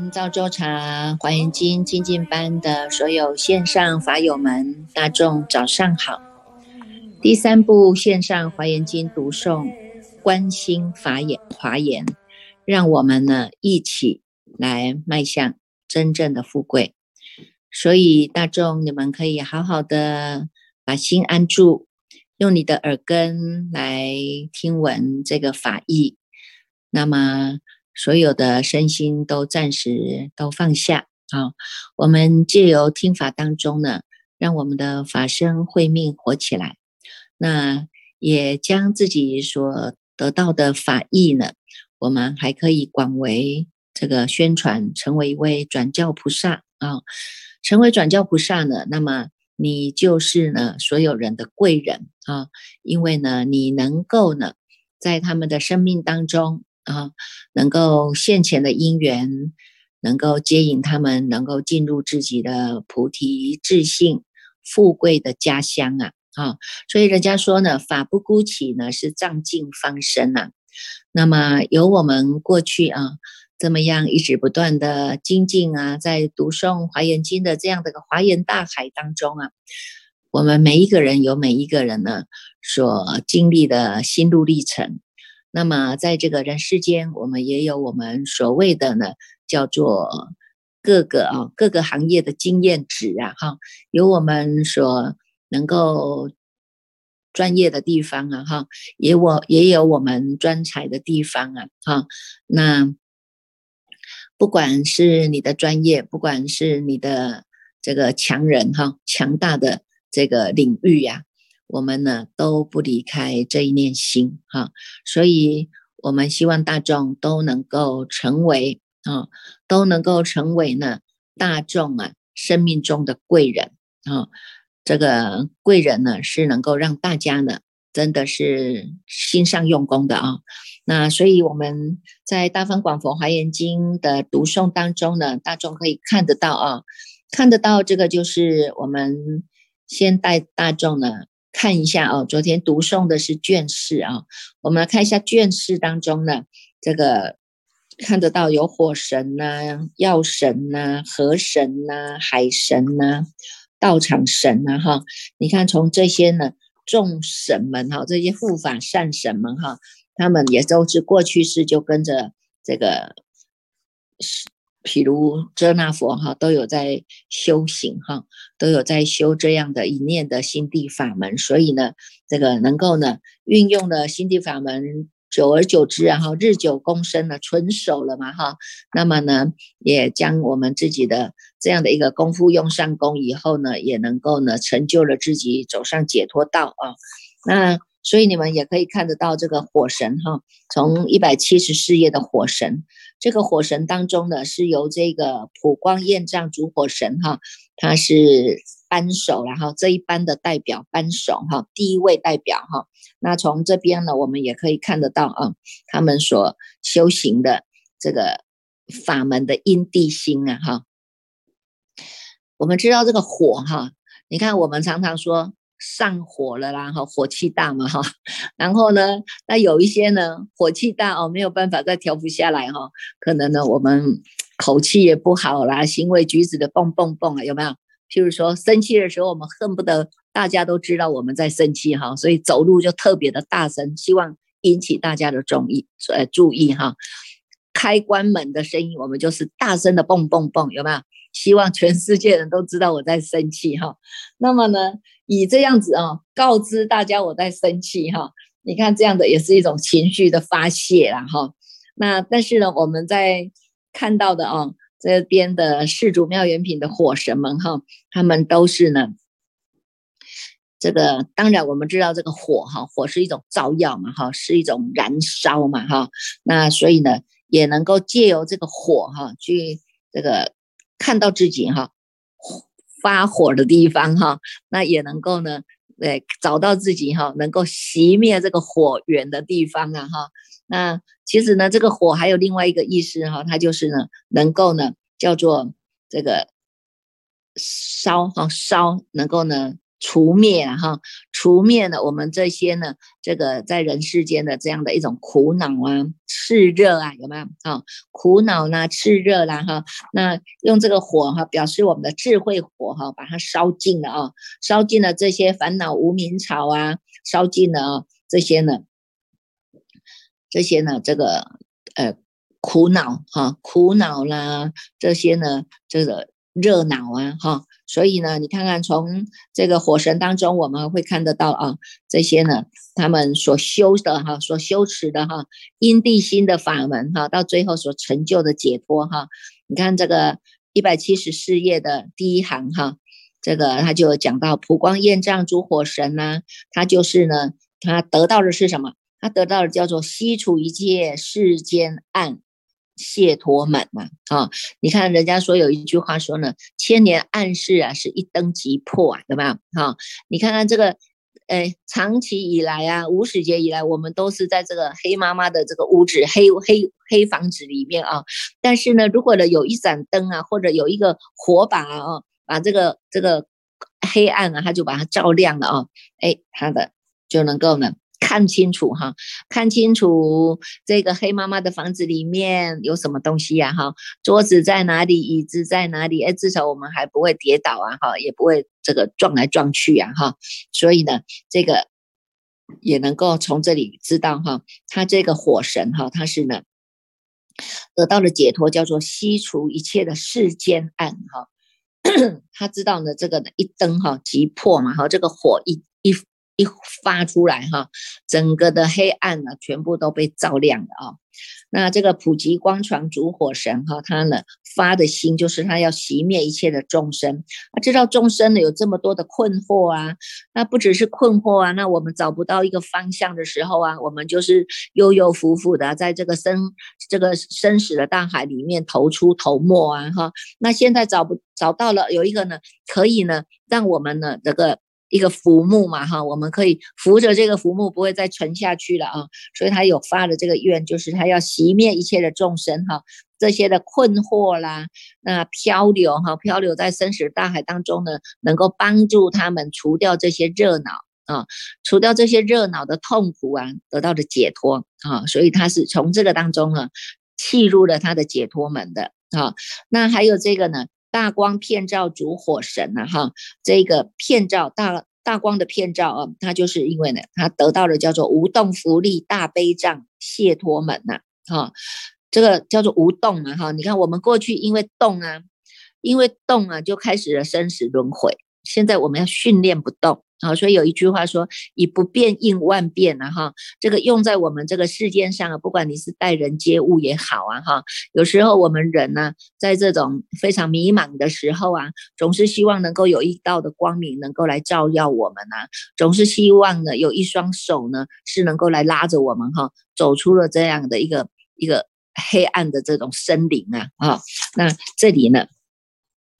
我们赵州茶华严经精进班的所有线上法友们，大众早上好。第三部线上华严经读诵，观心法眼华严，让我们呢一起来迈向真正的富贵。所以大众，你们可以好好的把心安住，用你的耳根来听闻这个法义。那么。所有的身心都暂时都放下啊！我们借由听法当中呢，让我们的法身慧命活起来。那也将自己所得到的法义呢，我们还可以广为这个宣传，成为一位转教菩萨啊！成为转教菩萨呢，那么你就是呢所有人的贵人啊！因为呢，你能够呢在他们的生命当中。啊，能够现前的因缘，能够接引他们，能够进入自己的菩提自信、富贵的家乡啊！啊，所以人家说呢，法不孤起呢，是藏尽方生呐。那么有我们过去啊，这么样一直不断的精进啊，在读诵华严经的这样的个华严大海当中啊，我们每一个人有每一个人呢所经历的心路历程。那么，在这个人世间，我们也有我们所谓的呢，叫做各个啊各个行业的经验值啊，哈，有我们所能够专业的地方啊，哈，也我也有我们专才的地方啊，哈，那不管是你的专业，不管是你的这个强人哈，强大的这个领域呀。我们呢都不离开这一念心哈，所以我们希望大众都能够成为啊，都能够成为呢大众啊生命中的贵人啊。这个贵人呢是能够让大家呢真的是心上用功的啊。那所以我们在大方广佛华严经的读诵当中呢，大众可以看得到啊，看得到这个就是我们先带大众呢。看一下哦，昨天读诵的是卷四啊，我们来看一下卷四当中呢，这个看得到有火神呐、药神呐、河神呐、海神呐、道场神呐哈，你看从这些呢众神们哈，这些护法善神们哈，他们也都是过去式就跟着这个是。譬如遮那佛哈，都有在修行哈，都有在修这样的一念的心地法门，所以呢，这个能够呢运用了心地法门，久而久之，然后日久功深了，纯熟了嘛哈，那么呢，也将我们自己的这样的一个功夫用上功以后呢，也能够呢成就了自己走上解脱道啊，那。所以你们也可以看得到这个火神哈，从一百七十四页的火神，这个火神当中呢，是由这个普光焰藏主火神哈，他是扳手，然后这一班的代表扳手哈，第一位代表哈。那从这边呢，我们也可以看得到啊，他们所修行的这个法门的因地心啊哈。我们知道这个火哈，你看我们常常说。上火了啦，哈，火气大嘛，哈，然后呢，那有一些呢，火气大哦，没有办法再调不下来哈，可能呢，我们口气也不好啦，行为举止的蹦蹦蹦啊，有没有？譬如说生气的时候，我们恨不得大家都知道我们在生气哈，所以走路就特别的大声，希望引起大家的注意，呃，注意哈，开关门的声音，我们就是大声的蹦蹦蹦，有没有？希望全世界人都知道我在生气哈，那么呢，以这样子啊，告知大家我在生气哈。你看这样的也是一种情绪的发泄啦哈。那但是呢，我们在看到的啊，这边的世主妙缘品的火神们哈，他们都是呢，这个当然我们知道这个火哈，火是一种照耀嘛哈，是一种燃烧嘛哈。那所以呢，也能够借由这个火哈，去这个。看到自己哈发火的地方哈，那也能够呢，对，找到自己哈能够熄灭这个火源的地方啊哈。那其实呢，这个火还有另外一个意思哈，它就是呢，能够呢叫做这个烧哈烧，能够呢除灭了哈，除灭了我们这些呢，这个在人世间的这样的一种苦恼啊、炽热啊，有没有啊？苦恼啦、炽热啦哈，那用这个火哈，表示我们的智慧火哈，把它烧尽了啊，烧尽了这些烦恼无名草啊，烧尽了啊这些呢，这些呢，这个呃苦恼哈，苦恼啦，这些呢，这个热闹啊哈。所以呢，你看看从这个火神当中，我们会看得到啊，这些呢，他们所修的哈，所修持的哈，因地心的法门哈，到最后所成就的解脱哈。你看这个一百七十四页的第一行哈，这个他就讲到普光焰藏诸火神呐，他就是呢，他得到的是什么？他得到的叫做悉除一切世间暗。解脱门嘛，啊，你看人家说有一句话说呢，千年暗示啊，是一灯即破啊，对吧？哈，你看看这个，哎，长期以来啊，无始劫以来，我们都是在这个黑妈妈的这个屋子、黑黑黑房子里面啊。但是呢，如果呢有一盏灯啊，或者有一个火把啊，把这个这个黑暗啊，它就把它照亮了啊，哎，它的就能够呢。看清楚哈，看清楚这个黑妈妈的房子里面有什么东西呀哈？桌子在哪里？椅子在哪里？哎，至少我们还不会跌倒啊哈，也不会这个撞来撞去呀哈。所以呢，这个也能够从这里知道哈，他这个火神哈，他是呢得到了解脱，叫做吸除一切的世间暗哈。他知道呢，这个一灯哈即破嘛哈，这个火一一。发出来哈，整个的黑暗呢，全部都被照亮了啊。那这个普吉光传主火神哈，他呢发的心就是他要熄灭一切的众生。他知道众生呢有这么多的困惑啊，那不只是困惑啊，那我们找不到一个方向的时候啊，我们就是悠悠浮浮的在这个生这个生死的大海里面头出头没啊哈。那现在找不找到了有一个呢，可以呢让我们呢这个。一个浮木嘛，哈，我们可以扶着这个浮木，不会再沉下去了啊。所以他有发的这个愿，就是他要熄灭一切的众生哈，这些的困惑啦，那漂流哈，漂流在生死大海当中呢，能够帮助他们除掉这些热恼啊，除掉这些热恼的痛苦啊，得到的解脱啊。所以他是从这个当中呢，契入了他的解脱门的啊。那还有这个呢？大光片照主火神呐，哈，这个片照大大光的片照啊，他就是因为呢，他得到了叫做无动福利大悲障谢脱门呐，哈，这个叫做无动啊，哈，你看我们过去因为动啊，因为动啊，就开始了生死轮回，现在我们要训练不动。好，所以有一句话说：“以不变应万变”啊，哈，这个用在我们这个世间上啊，不管你是待人接物也好啊，哈，有时候我们人呢，在这种非常迷茫的时候啊，总是希望能够有一道的光明能够来照耀我们啊，总是希望呢，有一双手呢是能够来拉着我们哈，走出了这样的一个一个黑暗的这种森林啊，啊，那这里呢？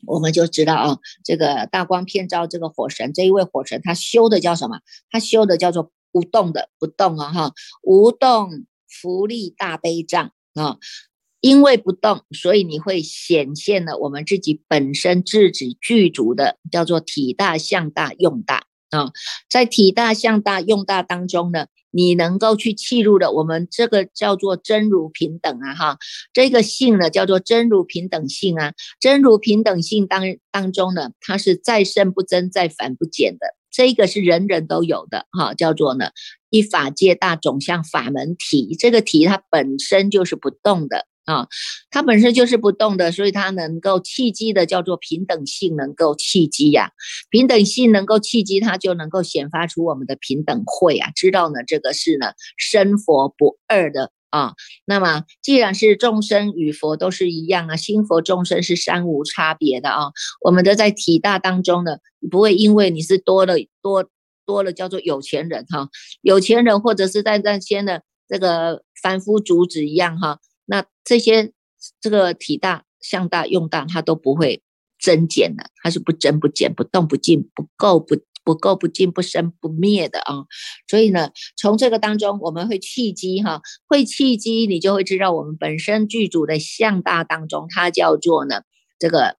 我们就知道啊，这个大光片照这个火神，这一位火神他修的叫什么？他修的叫做不动的不动啊哈，无动福利大悲障啊，因为不动，所以你会显现了我们自己本身自己具足的叫做体大相大用大啊，在体大相大用大当中呢。你能够去契入的，我们这个叫做真如平等啊，哈，这个性呢叫做真如平等性啊，真如平等性当当中呢，它是再生不增，再繁不减的，这个是人人都有的哈，叫做呢一法界大总相法门体，这个体它本身就是不动的。啊，它本身就是不动的，所以它能够契机的叫做平等性，能够契机呀。平等性能够契机，它就能够显发出我们的平等慧啊。知道呢，这个是呢生佛不二的啊。那么既然是众生与佛都是一样啊，心佛众生是三无差别的啊。我们的在体大当中呢，不会因为你是多了多多了叫做有钱人哈，有钱人或者是在那些呢这个凡夫俗子一样哈。那这些这个体大、向大、用大，它都不会增减的，它是不增不减、不动不静、不垢不不垢不净、不生不灭的啊。所以呢，从这个当中，我们会契机哈，会契机，你就会知道我们本身具足的向大当中，它叫做呢这个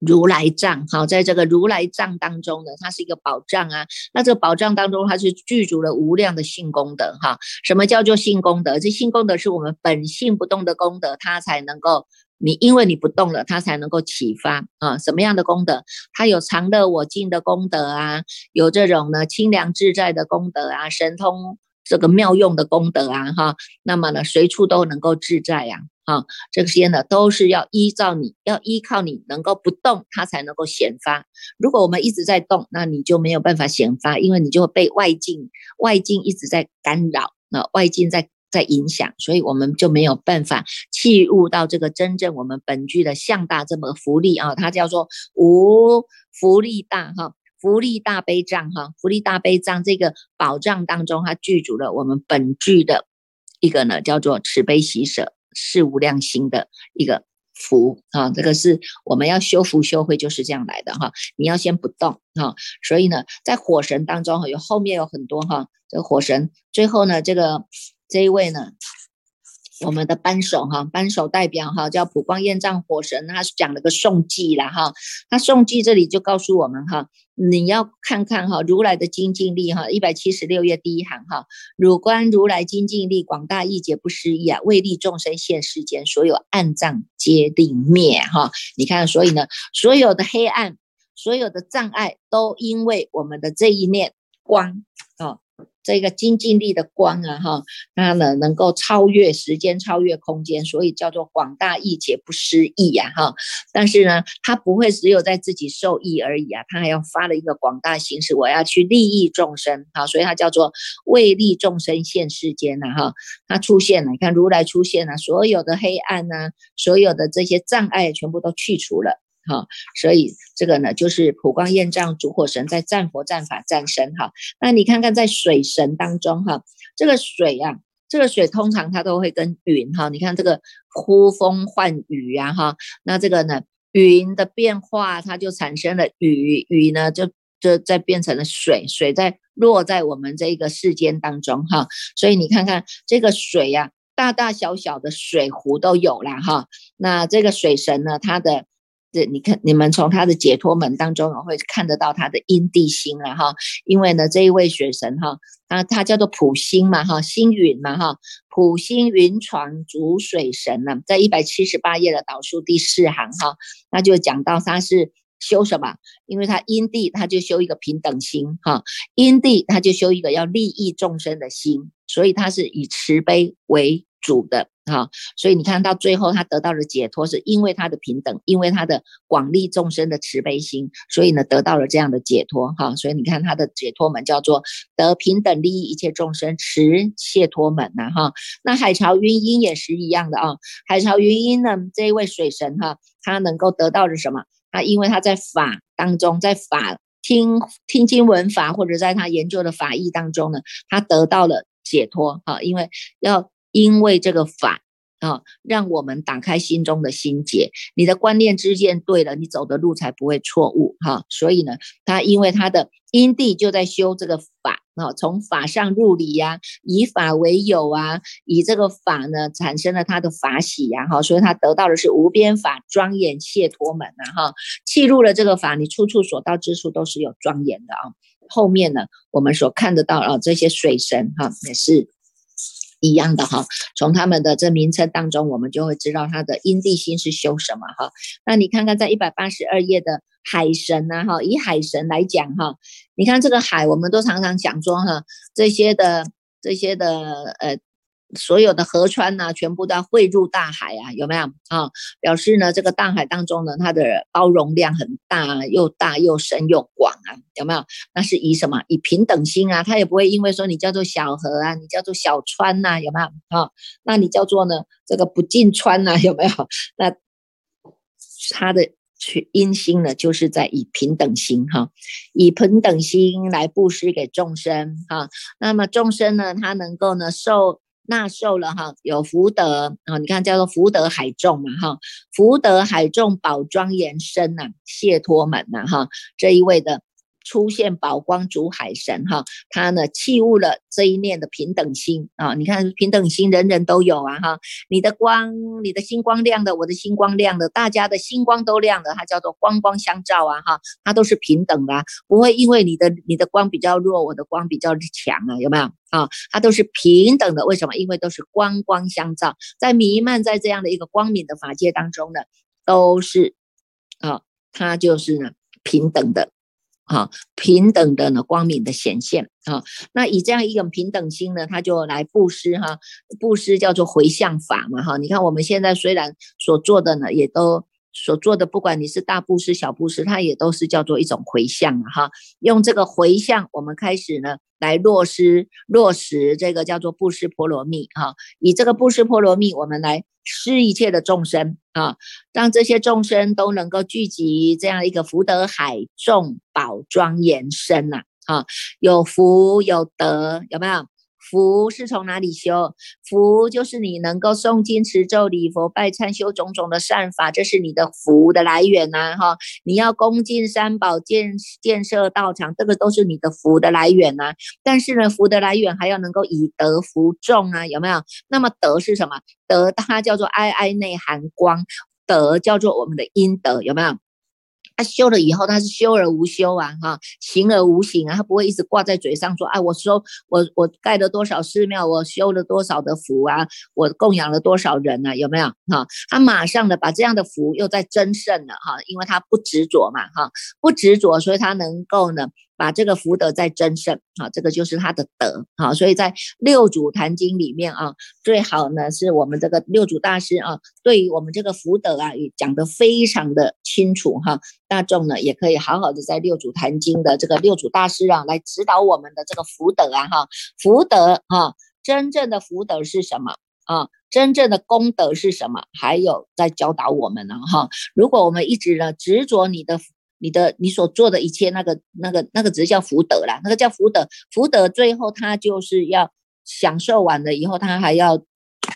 如来藏，好，在这个如来藏当中呢，它是一个宝藏啊。那这个宝藏当中，它是具足了无量的性功德哈。什么叫做性功德？这性功德是我们本性不动的功德，它才能够你因为你不动了，它才能够启发啊。什么样的功德？它有常乐我净的功德啊，有这种呢清凉自在的功德啊，神通这个妙用的功德啊哈。那么呢，随处都能够自在呀。啊，这些呢都是要依照你要依靠你能够不动，它才能够显发。如果我们一直在动，那你就没有办法显发，因为你就会被外境外境一直在干扰，那外境在在影响，所以我们就没有办法契入到这个真正我们本具的向大这么福利啊，它叫做无福利大哈，福利大悲藏哈，福利大悲藏这个宝藏当中，它具足了我们本具的一个呢，叫做慈悲喜舍。是无量心的一个福啊，这个是我们要修福修慧就是这样来的哈。你要先不动哈，所以呢，在火神当中哈，有后面有很多哈，这个火神最后呢，这个这一位呢。我们的扳手哈，扳手代表哈叫普光焰藏火神，他是讲了个颂记了哈。那颂记这里就告诉我们哈，你要看看哈如来的精进力哈，一百七十六页第一行哈，汝观如来精进力广大义解不思议啊，为利众生现世间，所有暗障皆定灭哈。你看，所以呢，所有的黑暗，所有的障碍，都因为我们的这一念光啊。这个精进力的光啊，哈，它呢能够超越时间，超越空间，所以叫做广大义解不思议呀，哈。但是呢，它不会只有在自己受益而已啊，它还要发了一个广大形式，我要去利益众生，哈，所以它叫做为利众生现世间呐，哈。它出现了，你看如来出现了，所有的黑暗呐，所有的这些障碍全部都去除了。哈，所以这个呢，就是普光焰藏主火神在战佛、战法、战神哈。那你看看在水神当中哈，这个水啊，这个水通常它都会跟云哈。你看这个呼风唤雨呀哈，那这个呢，云的变化它就产生了雨，雨呢就就在变成了水，水在落在我们这个世间当中哈。所以你看看这个水呀，大大小小的水壶都有了哈。那这个水神呢，它的这你看，你们从他的解脱门当中会看得到他的因地心了哈，因为呢，这一位水神哈，他他叫做普星嘛哈，星云嘛哈，普星云床主水神呢，在一百七十八页的导数第四行哈，那就讲到他是修什么，因为他因地他就修一个平等心哈，因地他就修一个要利益众生的心，所以他是以慈悲为主的。哈，所以你看到最后，他得到了解脱，是因为他的平等，因为他的广利众生的慈悲心，所以呢，得到了这样的解脱。哈，所以你看他的解脱门叫做得平等利益一切众生持解脱门呐。哈，那海潮云音也是一样的啊。海潮云音呢，这一位水神哈，他能够得到的什么？他因为他在法当中，在法听听经闻法，或者在他研究的法义当中呢，他得到了解脱。哈，因为要。因为这个法啊，让我们打开心中的心结，你的观念之见对了，你走的路才不会错误哈。所以呢，他因为他的因地就在修这个法啊，从法上入理呀，以法为友啊，以这个法呢产生了他的法喜呀哈，所以他得到的是无边法庄严解脱门呐哈。契入了这个法，你处处所到之处都是有庄严的啊。后面呢，我们所看得到啊，这些水神哈也是。一样的哈，从他们的这名称当中，我们就会知道他的阴地心是修什么哈。那你看看在一百八十二页的海神呐哈，以海神来讲哈，你看这个海，我们都常常讲说哈，这些的这些的呃。所有的河川呢，全部都要汇入大海啊，有没有啊？表示呢，这个大海当中呢，它的包容量很大，又大又深又广啊，有没有？那是以什么？以平等心啊，它也不会因为说你叫做小河啊，你叫做小川呐，有没有啊？那你叫做呢，这个不进川呐，有没有？那它的去因心呢，就是在以平等心哈，以平等心来布施给众生哈。那么众生呢，他能够呢受。纳寿了哈，有福德啊，你看叫做福德海众嘛哈，福德海众宝庄严身呐，谢托门呐哈，这一位的出现宝光主海神哈，他呢弃悟了这一念的平等心啊，你看平等心人人都有啊哈，你的光，你的星光亮的，我的星光亮的，大家的星光都亮的，它叫做光光相照啊哈，它都是平等的，不会因为你的你的光比较弱，我的光比较强啊，有没有啊？它都是平等的，为什么？因为都是光光相照，在弥漫在这样的一个光明的法界当中呢，都是啊，它就是呢平等的。啊，平等的呢，光明的显现啊，那以这样一种平等心呢，他就来布施哈，布施叫做回向法嘛哈。你看我们现在虽然所做的呢，也都所做的，不管你是大布施、小布施，它也都是叫做一种回向哈。用这个回向，我们开始呢。来落实落实这个叫做布施婆罗蜜哈，以这个布施婆罗蜜，我们来施一切的众生啊，让这些众生都能够聚集这样一个福德海众宝庄严身呐啊，有福有德，有没有？福是从哪里修？福就是你能够诵经持咒礼佛拜忏修种种的善法，这是你的福的来源呐！哈，你要恭敬三宝建建设道场，这个都是你的福的来源呐。但是呢，福的来源还要能够以德服众啊，有没有？那么德是什么？德它叫做哀哀内含光，德叫做我们的阴德，有没有？他修了以后，他是修而无修啊，哈，行而无行啊，他不会一直挂在嘴上说，哎，我说我我盖了多少寺庙，我修了多少的福啊，我供养了多少人啊，有没有？哈，他马上的把这样的福又在增盛了，哈，因为他不执着嘛，哈，不执着，所以他能够呢。把这个福德再增盛，啊，这个就是他的德，啊，所以在六祖坛经里面啊，最好呢是我们这个六祖大师啊，对于我们这个福德啊，也讲得非常的清楚哈，大众呢也可以好好的在六祖坛经的这个六祖大师啊来指导我们的这个福德啊哈，福德啊，真正的福德是什么啊？真正的功德是什么？还有在教导我们呢哈，如果我们一直呢执着你的。你的你所做的一切，那个那个那个只是叫福德啦，那个叫福德，福德最后他就是要享受完了以后，他还要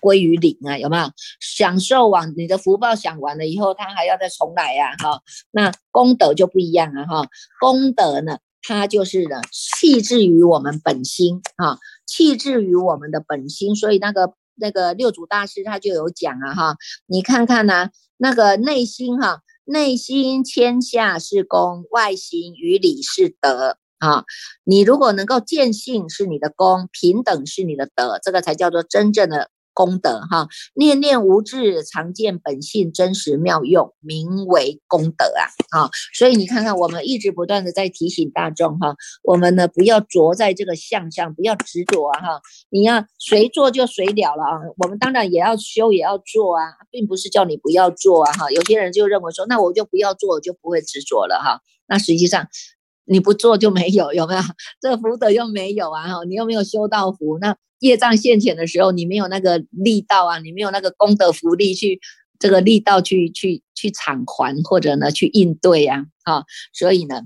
归于零啊，有没有？享受完你的福报享完了以后，他还要再重来呀，哈。那功德就不一样了哈，功德呢，它就是呢，气质于我们本心啊，气质于我们的本心，所以那个那个六祖大师他就有讲啊，哈，你看看呢，那个内心哈。内心谦下是功，外形于理是德啊！你如果能够见性是你的功，平等是你的德，这个才叫做真正的。功德哈，念念无智，常见本性真实妙用，名为功德啊啊！所以你看看，我们一直不断的在提醒大众哈，我们呢不要着在这个相上，不要执着啊哈！你要随做就随了了啊！我们当然也要修，也要做啊，并不是叫你不要做啊哈！有些人就认为说，那我就不要做，我就不会执着了哈。那实际上你不做就没有，有没有？这福德又没有啊哈！你又没有修到福，那。业障现前的时候，你没有那个力道啊，你没有那个功德福利去这个力道去去去偿还或者呢去应对呀，啊，所以呢，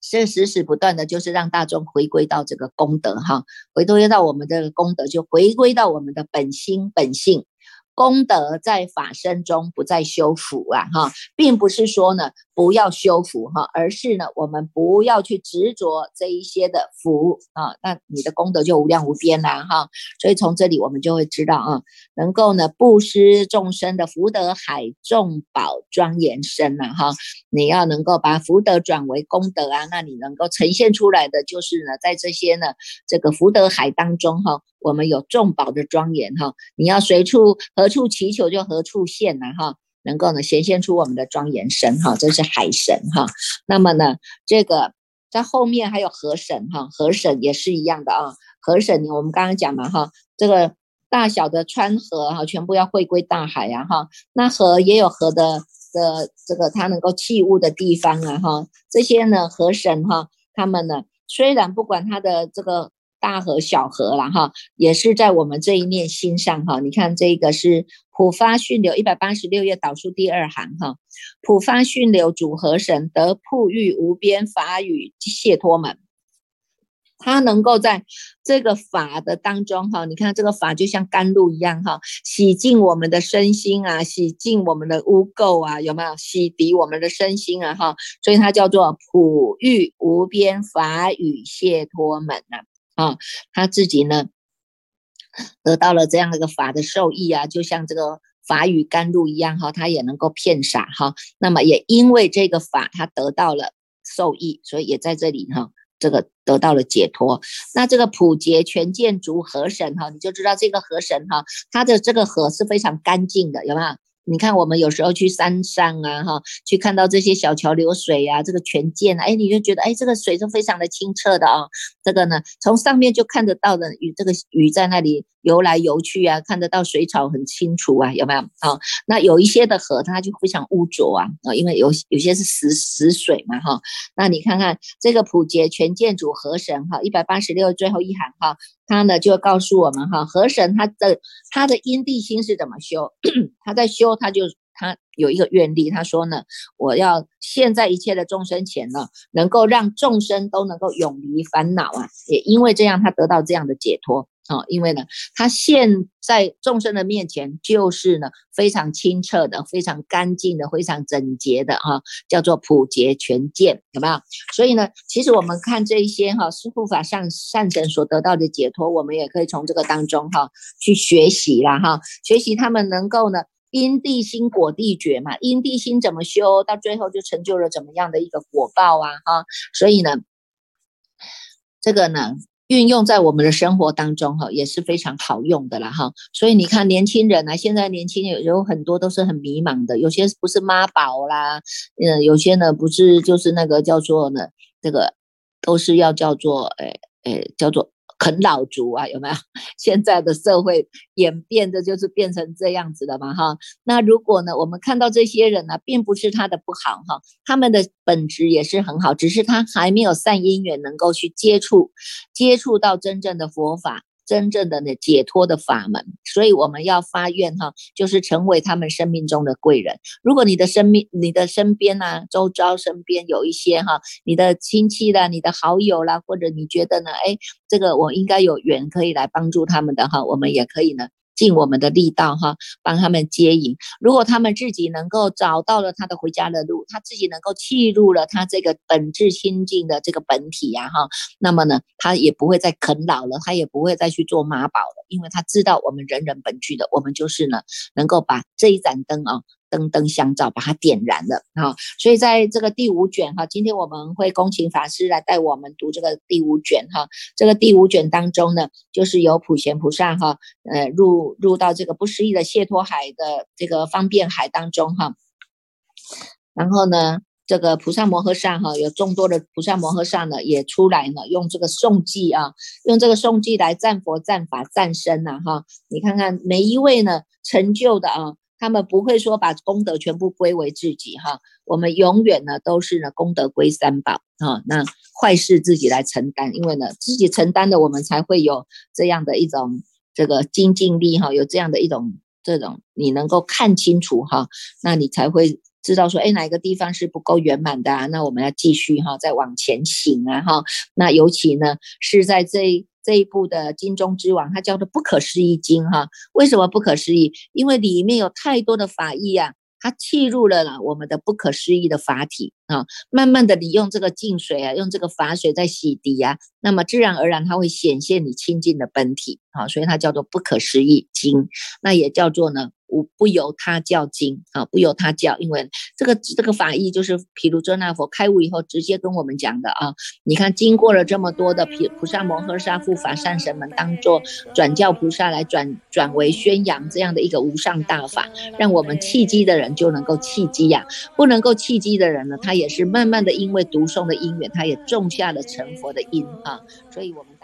是时时不断的就是让大众回归到这个功德哈，回归到我们的功德，就回归到我们的本心本性。功德在法身中，不在修福啊，哈，并不是说呢不要修福哈，而是呢我们不要去执着这一些的福啊，那你的功德就无量无边啦哈。所以从这里我们就会知道啊，能够呢布施众生的福德海众宝庄严身呐哈，你要能够把福德转为功德啊，那你能够呈现出来的就是呢，在这些呢这个福德海当中哈。我们有众宝的庄严哈，你要随处何处祈求就何处现呐哈，能够呢显现出我们的庄严神哈，这是海神哈。那么呢，这个在后面还有河神哈，河神也是一样的啊。河神我们刚刚讲嘛哈，这个大小的川河哈，全部要汇归大海呀哈。那河也有河的的这个它能够器物的地方啊哈，这些呢河神哈，他们呢虽然不管它的这个。大河小河了哈，也是在我们这一念心上哈。你看这个是普发训流一百八十六页导数第二行哈。普发训流主河神得铺欲无边法语解脱门。它能够在这个法的当中哈，你看这个法就像甘露一样哈，洗净我们的身心啊，洗净我们的污垢啊，有没有洗涤我们的身心啊哈？所以它叫做普欲无边法语解脱门呐，啊他自己呢得到了这样的一个法的受益啊，就像这个法语甘露一样哈，他也能够骗傻哈。那么也因为这个法，他得到了受益，所以也在这里哈。这个得到了解脱，那这个普劫全见足河神哈，你就知道这个河神哈，他的这个河是非常干净的，有没有？你看，我们有时候去山上啊，哈，去看到这些小桥流水呀，这个泉涧，啊哎，你就觉得，哎，这个水是非常的清澈的啊。这个呢，从上面就看得到的，鱼这个鱼在那里游来游去啊，看得到水草很清楚啊，有没有？啊，那有一些的河它就非常污浊啊，啊，因为有有些是死死水嘛，哈。那你看看这个普劫全建主河神哈，一百八十六最后一行哈。他呢就告诉我们哈，河神他的他的阴地心是怎么修？他在修，他就他有一个愿力，他说呢，我要现在一切的众生前呢，能够让众生都能够永离烦恼啊，也因为这样，他得到这样的解脱。哦，因为呢，他现在众生的面前就是呢非常清澈的、非常干净的、非常整洁的哈，叫做普劫全见，有没有？所以呢，其实我们看这一些哈，是护法上善神所得到的解脱，我们也可以从这个当中哈去学习啦哈，学习他们能够呢因地心果地觉嘛，因地心怎么修，到最后就成就了怎么样的一个果报啊哈，所以呢，这个呢。运用在我们的生活当中，哈，也是非常好用的啦，哈。所以你看，年轻人啊，现在年轻人有很多都是很迷茫的，有些不是妈宝啦，嗯，有些呢不是就是那个叫做呢，这个都是要叫做，诶诶，叫做。啃老族啊，有没有？现在的社会演变的就是变成这样子的嘛，哈。那如果呢，我们看到这些人呢，并不是他的不好，哈，他们的本质也是很好，只是他还没有善因缘能够去接触，接触到真正的佛法。真正的呢解脱的法门，所以我们要发愿哈，就是成为他们生命中的贵人。如果你的生命、你的身边呐，周遭身边有一些哈，你的亲戚啦、你的好友啦，或者你觉得呢，哎，这个我应该有缘可以来帮助他们的哈，我们也可以呢。尽我们的力道哈，帮他们接引。如果他们自己能够找到了他的回家的路，他自己能够契入了他这个本质心境的这个本体呀哈，那么呢，他也不会再啃老了，他也不会再去做妈宝了，因为他知道我们人人本具的，我们就是呢，能够把这一盏灯啊。灯灯相照，把它点燃了啊！所以在这个第五卷哈，今天我们会恭请法师来带我们读这个第五卷哈。这个第五卷当中呢，就是由普贤菩萨哈，呃，入入到这个不思议的谢脱海的这个方便海当中哈。然后呢，这个菩萨摩诃萨哈，有众多的菩萨摩诃萨呢，也出来呢，用这个颂记啊，用这个颂记来赞佛、赞法、赞身呐哈。你看看每一位呢，成就的啊。他们不会说把功德全部归为自己哈，我们永远呢都是呢功德归三宝啊，那坏事自己来承担，因为呢自己承担的，我们才会有这样的一种这个精进力哈，有这样的一种这种你能够看清楚哈，那你才会知道说，哎哪个地方是不够圆满的啊，那我们要继续哈再往前行啊哈，那尤其呢是在这。这一部的金钟之王，它叫做不可思议经哈。为什么不可思议？因为里面有太多的法义啊，它契入了了我们的不可思议的法体啊。慢慢的，你用这个净水啊，用这个法水在洗涤啊，那么自然而然它会显现你清净的本体啊。所以它叫做不可思议经，那也叫做呢。无不由他教经啊，不由他教，因为这个这个法义就是毗卢遮那佛开悟以后直接跟我们讲的啊。你看，经过了这么多的毗菩萨摩诃萨护法善神们，当做转教菩萨来转转为宣扬这样的一个无上大法，让我们契机的人就能够契机呀，不能够契机的人呢，他也是慢慢的因为读诵的因缘，他也种下了成佛的因啊。所以我们。